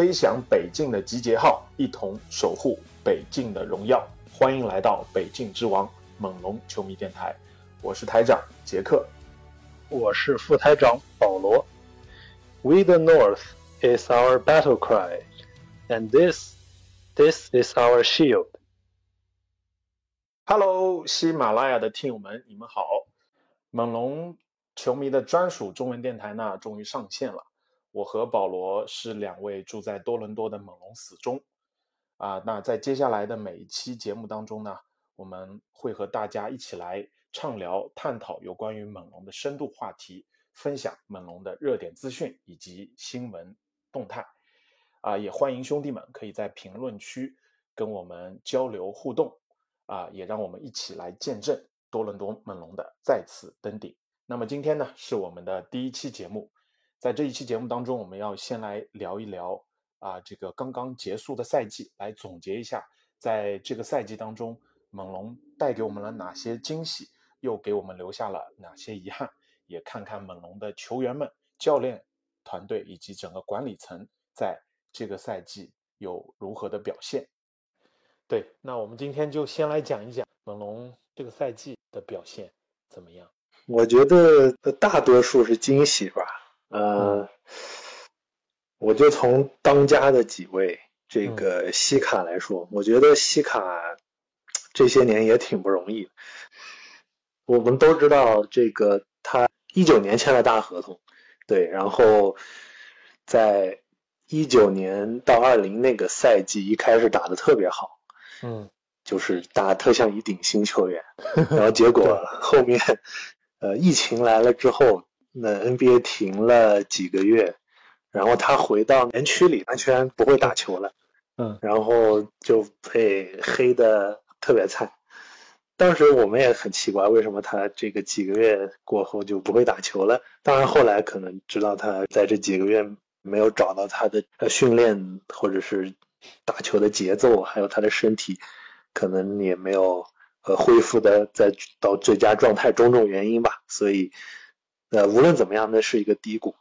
吹响北境的集结号，一同守护北境的荣耀。欢迎来到北境之王猛龙球迷电台，我是台长杰克。我是副台长保罗。We the North is our battle cry, and this, this is our shield. Hello，喜马拉雅的听友们，你们好！猛龙球迷的专属中文电台呢，终于上线了。我和保罗是两位住在多伦多的猛龙死忠啊。那在接下来的每一期节目当中呢，我们会和大家一起来畅聊、探讨有关于猛龙的深度话题，分享猛龙的热点资讯以及新闻动态。啊，也欢迎兄弟们可以在评论区跟我们交流互动。啊，也让我们一起来见证多伦多猛龙的再次登顶。那么今天呢，是我们的第一期节目，在这一期节目当中，我们要先来聊一聊啊，这个刚刚结束的赛季，来总结一下，在这个赛季当中，猛龙带给我们了哪些惊喜，又给我们留下了哪些遗憾，也看看猛龙的球员们、教练团队以及整个管理层在这个赛季有如何的表现。对，那我们今天就先来讲一讲猛龙这个赛季的表现怎么样。我觉得大多数是惊喜吧。呃，我就从当家的几位这个西卡来说，我觉得西卡这些年也挺不容易。我们都知道，这个他一九年签了大合同，对，然后在一九年到二零那个赛季一开始打的特别好。嗯，就是打特像一顶新球员，然后结果 后面，呃，疫情来了之后，那 NBA 停了几个月，然后他回到园区里，完全不会打球了，嗯，然后就被黑的特别惨。当时我们也很奇怪，为什么他这个几个月过后就不会打球了？当然后来可能知道他在这几个月没有找到他的呃训练或者是。打球的节奏，还有他的身体，可能也没有呃恢复的在到最佳状态，种种原因吧。所以，呃，无论怎么样，那是一个低谷。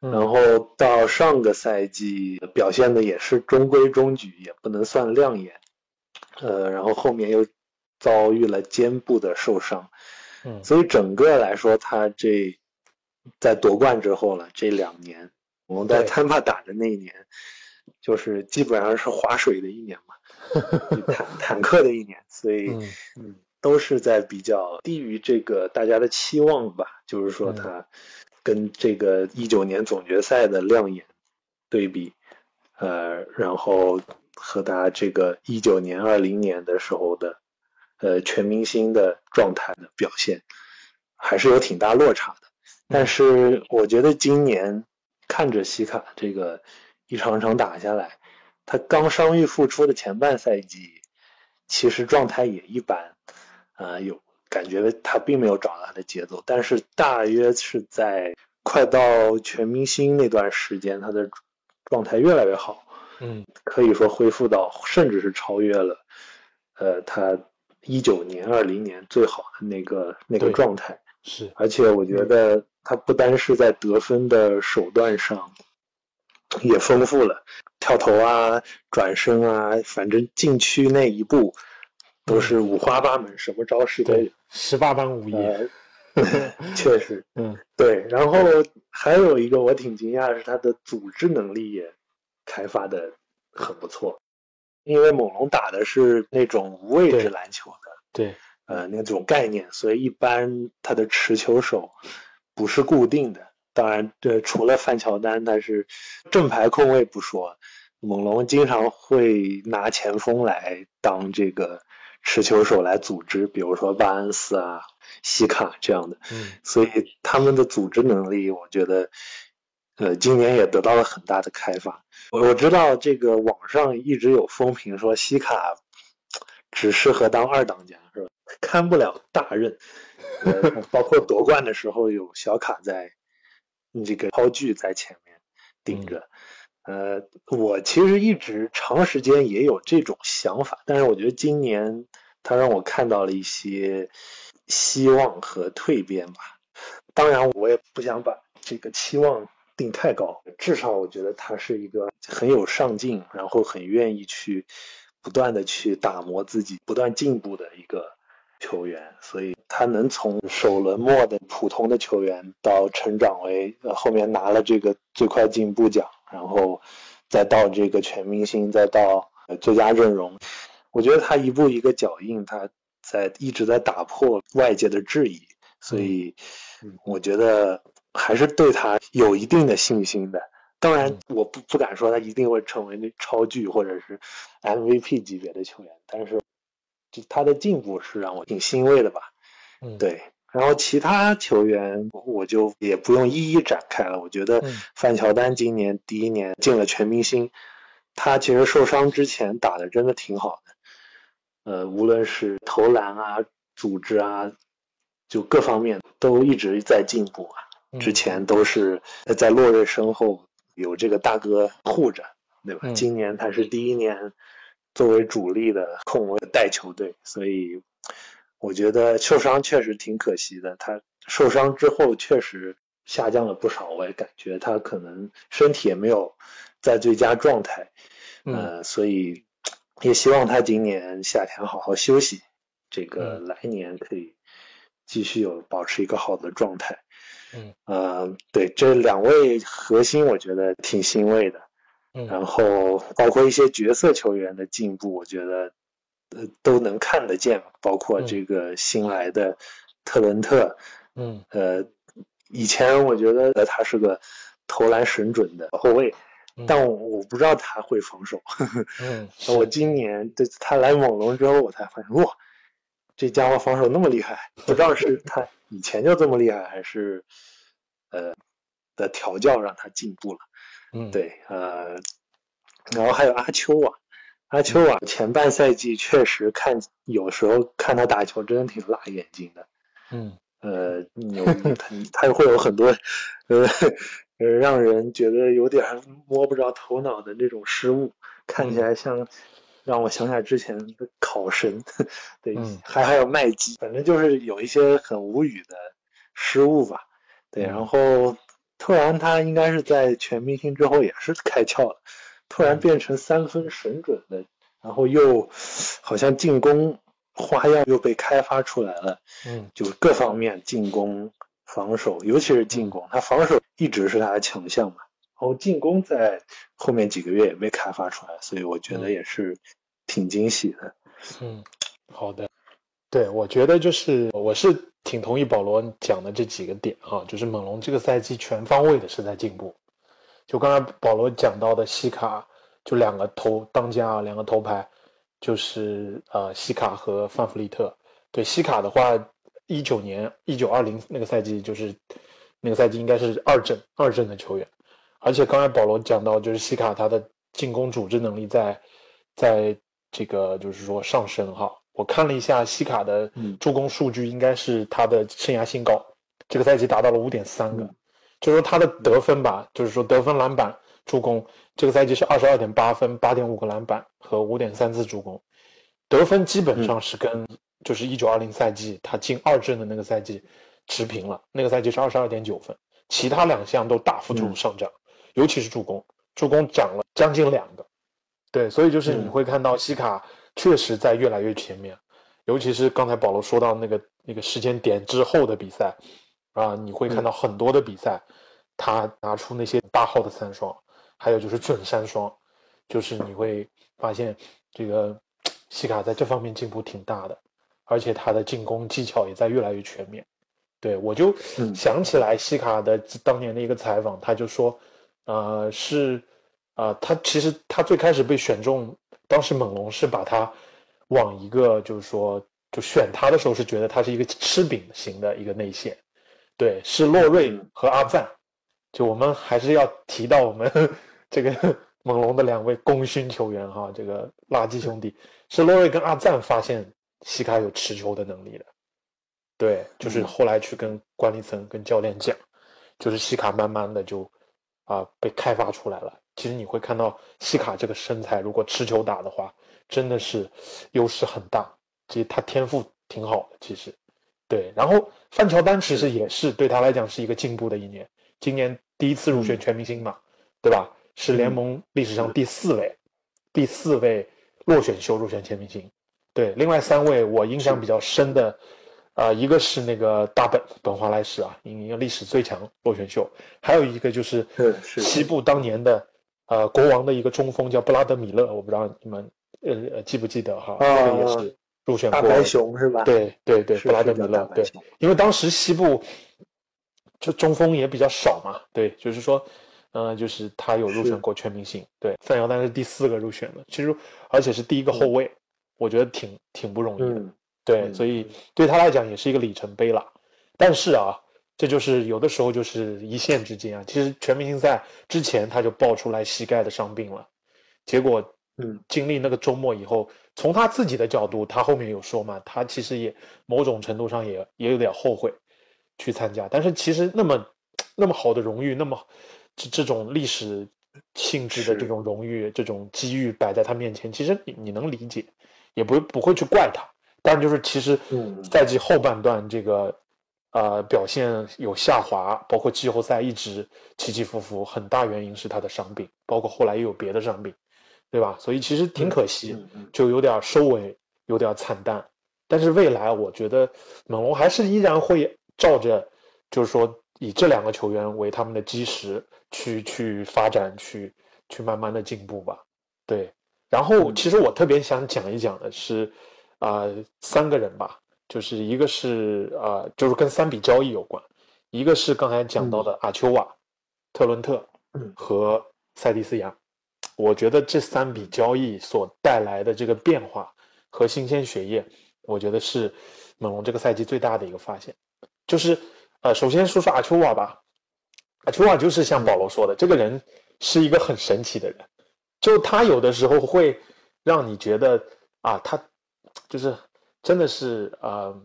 然后到上个赛季表现的也是中规中矩，也不能算亮眼。呃，然后后面又遭遇了肩部的受伤。嗯，所以整个来说，他这在夺冠之后了，这两年我们在坦帕打的那一年。就是基本上是划水的一年嘛，坦坦克的一年，所以嗯，都是在比较低于这个大家的期望吧。就是说，他跟这个一九年总决赛的亮眼对比，呃，然后和他这个一九年、二零年的时候的呃全明星的状态的表现，还是有挺大落差的。但是我觉得今年看着西卡这个。一场场打下来，他刚伤愈复出的前半赛季，其实状态也一般，啊，有感觉他并没有找到他的节奏。但是大约是在快到全明星那段时间，他的状态越来越好，嗯，可以说恢复到甚至是超越了，呃，他一九年、二零年最好的那个那个状态。是，而且我觉得他不单是在得分的手段上。也丰富了，跳投啊，转身啊，反正禁区那一步都是五花八门，什么招式都有，十八般武艺。确实，嗯，对。然后还有一个我挺惊讶的是他的组织能力也开发的很不错，因为猛龙打的是那种无位置篮球的，对，呃，那种概念，所以一般他的持球手不是固定的。当然，对，除了范乔丹，他是正牌控卫不说，猛龙经常会拿前锋来当这个持球手来组织，比如说巴恩斯啊，西卡这样的，嗯所以他们的组织能力，我觉得，呃，今年也得到了很大的开发。我我知道这个网上一直有风评说西卡只适合当二当家，是吧？看不了大任，呃，包括夺冠的时候有小卡在这个超巨在前面顶着。呃，我其实一直长时间也有这种想法，但是我觉得今年他让我看到了一些希望和蜕变吧。当然，我也不想把这个期望定太高，至少我觉得他是一个很有上进，然后很愿意去不断的去打磨自己、不断进步的一个球员。所以他能从首轮末的普通的球员到成长为后面拿了这个最快进步奖，然后再到这个全明星，再到呃最佳阵容，我觉得他一步一个脚印，他在一直在打破外界的质疑，所以我觉得还是对他有一定的信心的。当然，我不不敢说他一定会成为那超巨或者是 MVP 级别的球员，但是就他的进步是让我挺欣慰的吧。嗯，对，然后其他球员我就也不用一一展开了。我觉得嗯范乔丹今年第一年进了全明星，他其实受伤之前打的真的挺好的，呃，无论是投篮啊、组织啊，就各方面都一直在进步啊。嗯之前都是在洛瑞身后有这个大哥护着，对吧？嗯今年他是第一年作为主力的控卫带球队，所以我觉得受伤确实挺可惜的。他受伤之后确实下降了不少，我也感觉他可能身体也没有在最佳状态，嗯呃，所以也希望他今年夏天好好休息，这个嗯来年可以继续有保持一个好的状态。嗯，呃，对这两位核心，我觉得挺欣慰的。嗯然后包括一些角色球员的进步，我觉得呃都能看得见，包括嗯。这个新来的特伦特，嗯。呃，以前我觉得他是个投篮神准的后卫，嗯。但我我不知道他会防守。嗯，我今年对他来猛龙之后，我才发现哇，这家伙防守那么厉害，不知道是他以前就这么厉害，还是呃的调教让他进步了。嗯，对，呃，然后还有阿秋啊，阿丘瓦，前半赛季确实看有时候看他打球真的挺辣眼睛的。嗯呃，有他他会有很多呃呃让人觉得有点摸不着头脑的那种失误，看起来像让我想起来之前的考神，对，嗯还还有麦基，反正就是有一些很无语的失误吧。对，嗯然后突然他应该是在全明星之后也是开窍了，突然变成三分神准的，然后又好像进攻花样又被开发出来了。嗯就各方面进攻、防守，尤其是进攻，他防守一直是他的强项嘛。然后进攻在后面几个月也被开发出来，所以我觉得嗯也是挺惊喜的。嗯，好的。对，我觉得就是我是挺同意保罗讲的这几个点啊，就是猛龙这个赛季全方位的是在进步。就刚才保罗讲到的西卡，就两个头当家啊，两个头牌，就是呃西卡和范弗利特。对西卡的话，一九年一九二零那个赛季就是那个赛季应该是二阵二阵的球员，而且刚才保罗讲到，就是西卡他的进攻组织能力在在这个就是说上升哈。我看了一下西卡的嗯助攻数据，应该是他的生涯新高，这个赛季达到了五点三个，嗯就是说他的得分吧，就是说得分、篮板、助攻，这个赛季是二十二点八分、八点五个篮板和五点三次助攻，得分基本上是跟就是一九二零赛季他进二阵的那个赛季持平了，那个赛季是二十二点九分，其他两项都大幅度嗯。上涨，尤其是助攻，助攻涨了将近两个，对，所以就是你嗯。会看到西卡确实在越来越前面，尤其是刚才保罗说到那个那个时间点之后的比赛，啊，你会看到很多的比赛，他拿出那些大号的三双，还有就是准三双，就是你会发现这个西卡在这方面进步挺大的，而且他的进攻技巧也在越来越全面。对我就嗯想起来西卡的当年的一个采访，他就说，呃，是，呃，他其实他最开始被选中，当时猛龙是把他往一个就是说就选他的时候是觉得他是一个吃饼型的一个内线，对，是洛瑞和阿赞。就我们还是要提到我们 这个 猛龙的两位功勋球员哈，这个垃圾兄弟是洛瑞跟阿赞发现西卡有持球的能力的。对，就是后来去跟管理层、跟教练讲，就是西卡慢慢的就啊被开发出来了。其实你会看到西卡这个身材，如果持球打的话，真的是优势很大。其实他天赋挺好的，其实对。然后范乔丹其实也是对他来讲是一个进步的一年，今年第一次入选全明星嘛，对吧？是联盟历史上第四位，第四位落选秀入选全明星。对，另外三位我印象比较深的。啊，一个是那个大本本华莱士啊，一个历史最强落选秀，还有一个就是西部当年的呃国王的一个中锋叫布拉德米勒，我不知道你们呃记不记得哈？这个也是入选过。大白熊是吧？对对对，布拉德米勒对，因为当时西部就中锋也比较少嘛，对，就是说，呃，就是他有入选过全明星，对，范乔丹是第四个入选的，其实而且是第一个后卫，我觉得挺挺不容易的。对，所以对他来讲也是一个里程碑了。但是啊，这就是有的时候就是一线之间啊。其实全明星赛之前他就爆出来膝盖的伤病了，结果嗯，经历那个周末以后，从他自己的角度，他后面有说嘛，他其实也某种程度上也也有点后悔去参加。但是其实那么那么好的荣誉，那么这这种历史性质的这种荣誉、这种机遇摆在他面前，其实你你能理解，也不不会去怪他。但就是其实，赛季后半段这个，呃，表现有下滑，包括季后赛一直起起伏伏，很大原因是他的伤病，包括后来也有别的伤病，对吧？所以其实挺可惜，就有点收尾有点惨淡。但是未来我觉得猛龙还是依然会照着，就是说以这两个球员为他们的基石去去发展，去去慢慢的进步吧。对，然后其实我特别想讲一讲的是。啊，三个人吧，就是一个是啊，就是跟三笔交易有关，一个是刚才讲到的阿丘瓦、特伦特和塞蒂斯扬。我觉得这三笔交易所带来的这个变化和新鲜血液，我觉得是猛龙这个赛季最大的一个发现。就是呃，首先说说阿丘瓦吧，阿丘瓦就是像保罗说的，这个人是一个很神奇的人，就他有的时候会让你觉得啊，他。就是真的是呃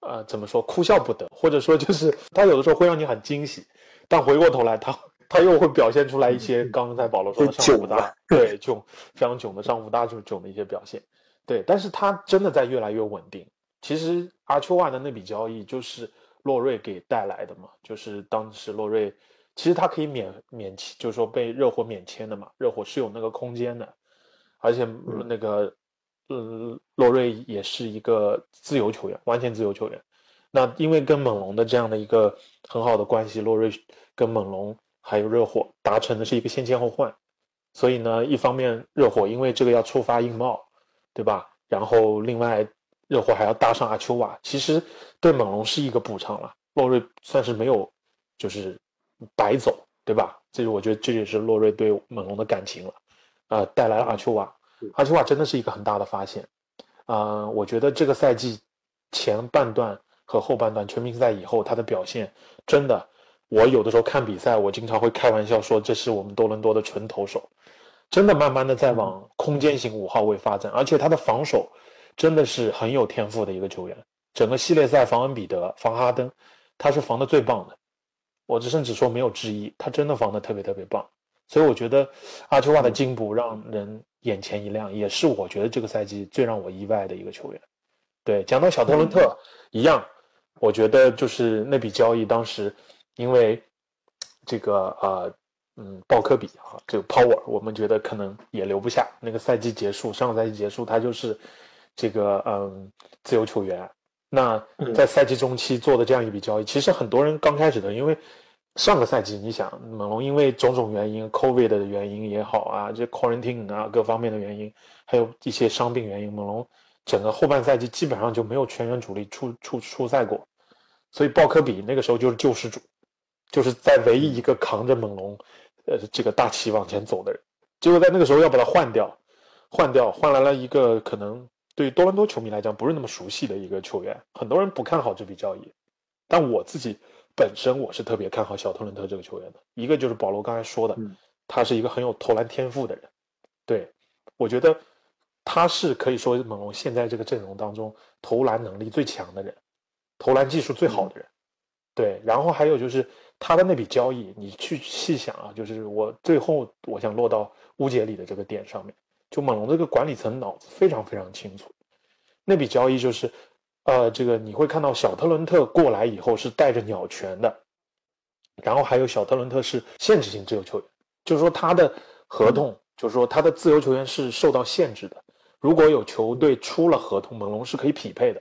呃怎么说哭笑不得，或者说就是他有的时候会让你很惊喜，但回过头来他他又会表现出来一些刚才保罗说的上武大对囧非常囧的上武大就是囧的一些表现，对，但是他真的在越来越稳定。其实阿丘瓦的那笔交易就是洛瑞给带来的嘛，就是当时洛瑞其实他可以免免签，就是说被热火免签的嘛，热火是有那个空间的，而且那个。嗯，洛瑞也是一个自由球员，完全自由球员。那因为跟猛龙的这样的一个很好的关系，洛瑞跟猛龙还有热火达成的是一个先签后换。所以呢，一方面热火因为这个要触发硬帽，对吧？然后另外热火还要搭上阿丘瓦，其实对猛龙是一个补偿了。洛瑞算是没有就是白走，对吧？这是我觉得这也是洛瑞对猛龙的感情了，啊，带来了阿丘瓦。阿丘瓦真的是一个很大的发现，啊，我觉得这个赛季前半段和后半段全明星赛以后，他的表现真的，我有的时候看比赛，我经常会开玩笑说这是我们多伦多的纯投手，真的慢慢的在往空间型五号位发展，而且他的防守真的是很有天赋的一个球员，整个系列赛防恩比德、防哈登，他是防的最棒的，我这甚至说没有之一，他真的防的特别特别棒，所以我觉得阿丘瓦的进步让人。眼前一亮，也是我觉得这个赛季最让我意外的一个球员。对，讲到小特伦特一样，我觉得就是那笔交易当时，因为这个呃嗯鲍科比啊，这个 Power，我们觉得可能也留不下。那个赛季结束，上个赛季结束，他就是这个嗯自由球员。那在赛季中期做的这样一笔交易，其实很多人刚开始的，因为。上个赛季，你想猛龙因为种种原因，COVID 的原因也好啊，这 quarantine 啊各方面的原因，还有一些伤病原因，猛龙整个后半赛季基本上就没有全员主力出出出赛过，所以鲍科比那个时候就是救世主，就是在唯一一个扛着猛龙，呃这个大旗往前走的人，结果在那个时候要把他换掉，换掉换来了一个可能对于多伦多球迷来讲不是那么熟悉的一个球员，很多人不看好这笔交易，但我自己本身我是特别看好小特伦特这个球员的。一个就是保罗刚才说的，他是一个很有投篮天赋的人，对我觉得他是可以说猛龙现在这个阵容当中投篮能力最强的人，投篮技术最好的人，对。然后还有就是他的那笔交易，你去细想啊，就是我最后我想落到乌杰里的这个点上面。就猛龙这个管理层脑子非常非常清楚，那笔交易就是，呃，这个你会看到小特伦特过来以后是带着鸟权的，然后还有小特伦特是限制性自由球员，就是说他的合同，就是说他的自由球员是受到限制的。如果有球队出了合同，猛龙是可以匹配的，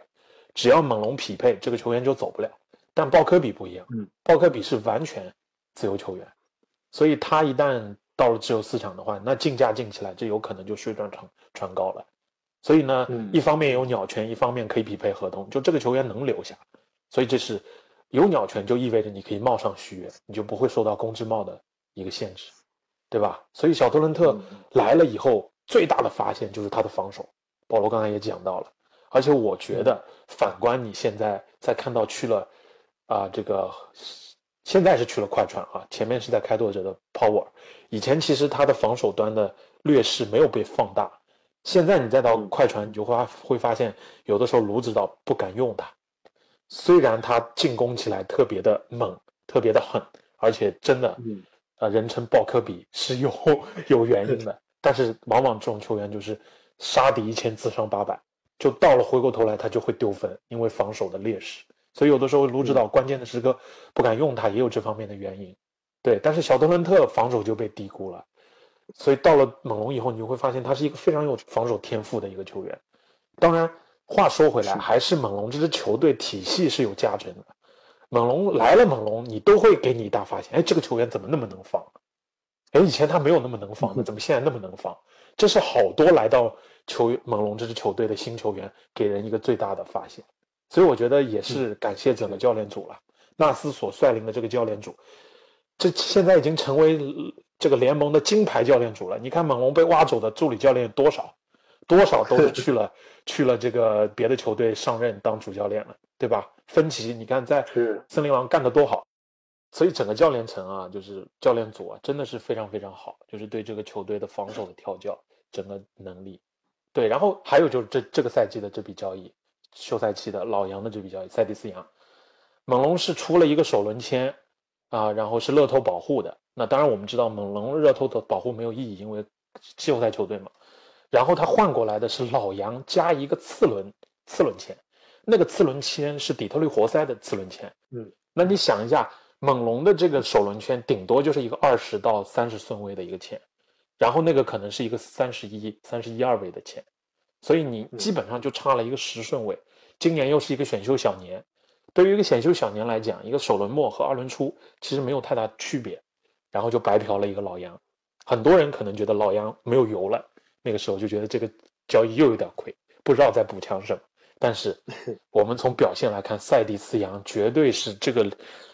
只要猛龙匹配，这个球员就走不了。但鲍科比不一样，嗯，鲍科比是完全自由球员，所以他一旦。到了自由市场的话，那竞价竞起来，这有可能就水涨船船高了。所以呢，嗯一方面有鸟权，一方面可以匹配合同，就这个球员能留下。所以这是有鸟权，就意味着你可以冒上续约，你就不会受到工资帽的一个限制，对吧？所以小特伦特来了以后，最大的发现就是他的防守。保罗刚才也讲到了，而且我觉得反观你现在在看到去了啊这个。现在是去了快船啊，前面是在开拓者的 Power，以前其实他的防守端的劣势没有被放大，现在你再到快船，你就会会发现，有的时候卢指导不敢用他，虽然他进攻起来特别的猛，特别的狠，而且真的，呃，人称鲍科比是有有原因的，但是往往这种球员就是杀敌一千自伤八百，就到了回过头来他就会丢分，因为防守的劣势。所以有的时候卢指导关键的时刻不敢用他，也有这方面的原因。对，但是小德伦特防守就被低估了，所以到了猛龙以后，你就会发现他是一个非常有防守天赋的一个球员。当然，话说回来，还是猛龙这支球队体系是有价值的。猛龙来了，猛龙你都会给你一大发现，哎，这个球员怎么那么能防？哎，以前他没有那么能防的，怎么现在那么能防？这是好多来到球猛龙这支球队的新球员给人一个最大的发现。所以我觉得也是感谢整个教练组了，纳斯所率领的这个教练组，这现在已经成为这个联盟的金牌教练组了。你看猛龙被挖走的助理教练多少，多少都是去了 去了这个别的球队上任当主教练了，对吧？芬奇，你看在森林狼干得多好，所以整个教练层啊，就是教练组啊，真的是非常非常好，就是对这个球队的防守的调教，整个能力，对。然后还有就是这这个赛季的这笔交易。休赛期的老杨的这笔交易，塞蒂斯杨，猛龙是出了一个首轮签啊，然后是乐透保护的。那当然我们知道猛龙热透的保护没有意义，因为季后赛球队嘛。然后他换过来的是老杨加一个次轮次轮签，那个次轮签是底特律活塞的次轮签。嗯，那你想一下，猛龙的这个首轮签顶多就是一个二十到三十顺位的一个签，然后那个可能是一个三十一、三十一二位的签。所以你基本上就差了一个十顺位，今年又是一个选秀小年，对于一个选秀小年来讲，一个首轮末和二轮初其实没有太大区别，然后就白嫖了一个老杨，很多人可能觉得老杨没有油了，那个时候就觉得这个交易又有点亏，不知道在补强什么。但是 我们从表现来看，塞蒂斯杨绝对是这个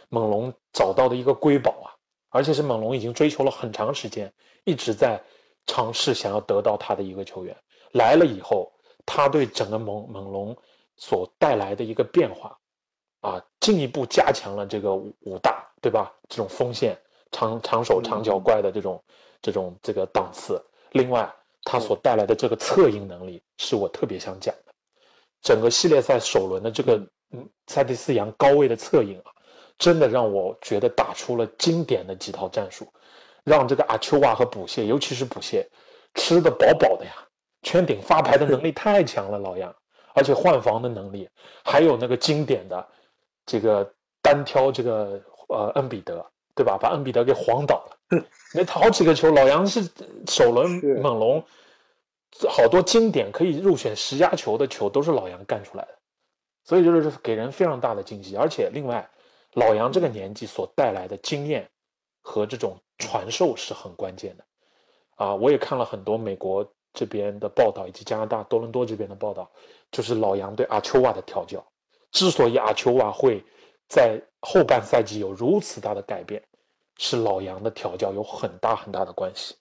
猛龙找到的一个瑰宝啊，而且是猛龙已经追求了很长时间，一直在尝试想要得到他的一个球员。来了以后，他对整个猛猛龙所带来的一个变化，啊，进一步加强了这个五大，对吧？这种锋线长长手长脚怪的这种这种这个档次。另外，他所带来的这个策应能力是我特别想讲的。整个系列赛首轮的这个嗯塞蒂斯扬高位的策应啊，真的让我觉得打出了经典的几套战术，让这个阿丘瓦和补谢，尤其是补谢吃的饱饱的呀。圈顶发牌的能力太强了，老杨，而且换防的能力，还有那个经典的这个单挑这个呃恩比德，对吧？把恩比德给晃倒了。那好几个球，老杨是首轮猛龙好多经典可以入选十佳球的球都是老杨干出来的，所以就是给人非常大的惊喜。而且另外，老杨这个年纪所带来的经验和这种传授是很关键的啊！我也看了很多美国。这边的报道以及加拿大多伦多这边的报道，就是老杨对阿丘瓦的调教。之所以阿丘瓦会在后半赛季有如此大的改变，是老杨的调教有很大很大的关系。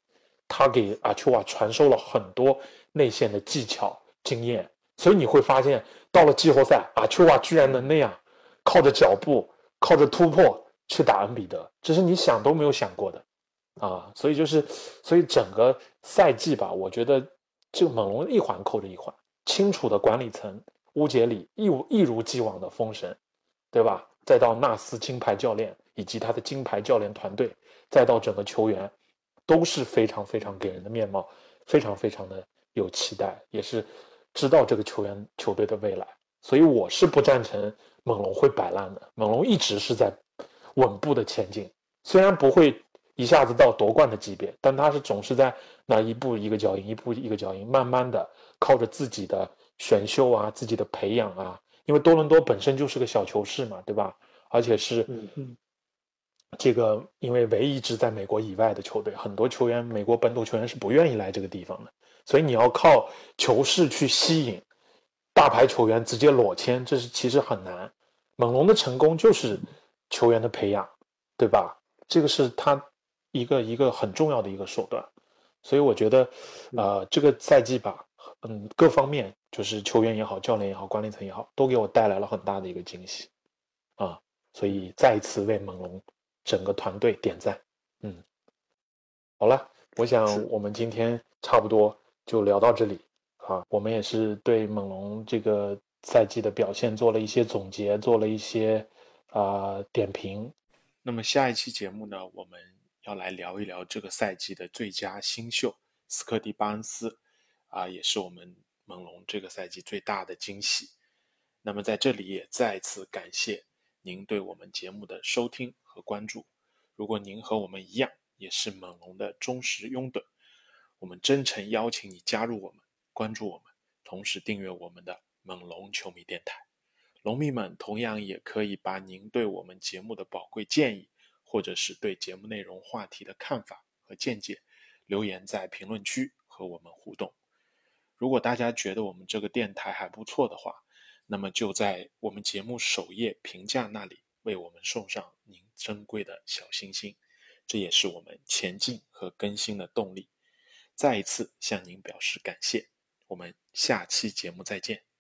他给阿丘瓦传授了很多内线的技巧经验，所以你会发现，到了季后赛，阿丘瓦居然能那样，靠着脚步，靠着突破去打恩比德，这是你想都没有想过的，啊，所以就是，所以整个赛季吧，我觉得这个猛龙一环扣着一环，清楚的管理层乌杰里一如一如既往的封神，对吧？再到纳斯金牌教练以及他的金牌教练团队，再到整个球员，都是非常非常给人的面貌，非常非常的有期待，也是知道这个球员球队的未来。所以我是不赞成猛龙会摆烂的。猛龙一直是在稳步的前进，虽然不会一下子到夺冠的级别，但他是总是在那一步一个脚印，一步一个脚印，慢慢的靠着自己的选秀啊，自己的培养啊。因为多伦多本身就是个小球市嘛，对吧？而且是这个，因为唯一一支在美国以外的球队，很多球员美国本土球员是不愿意来这个地方的，所以你要靠球市去吸引大牌球员直接裸签，这是其实很难。猛龙的成功就是球员的培养，对吧？这个是他一个一个很重要的一个手段，所以我觉得，呃，这个赛季吧，嗯，各方面。就是球员也好，教练也好，管理层也好，都给我带来了很大的一个惊喜，啊，所以再一次为猛龙整个团队点赞。嗯，好了，我想我们今天差不多就聊到这里啊。我们也是对猛龙这个赛季的表现做了一些总结，做了一些啊点评。那么下一期节目呢，我们要来聊一聊这个赛季的最佳新秀斯科蒂巴恩斯啊，也是我们。猛龙这个赛季最大的惊喜。那么在这里也再次感谢您对我们节目的收听和关注。如果您和我们一样也是猛龙的忠实拥趸，我们真诚邀请你加入我们，关注我们，同时订阅我们的猛龙球迷电台。龙迷们同样也可以把您对我们节目的宝贵建议，或者是对节目内容话题的看法和见解，留言在评论区和我们互动。如果大家觉得我们这个电台还不错的话，那么就在我们节目首页评价那里为我们送上您珍贵的小心心，这也是我们前进和更新的动力。再一次向您表示感谢，我们下期节目再见。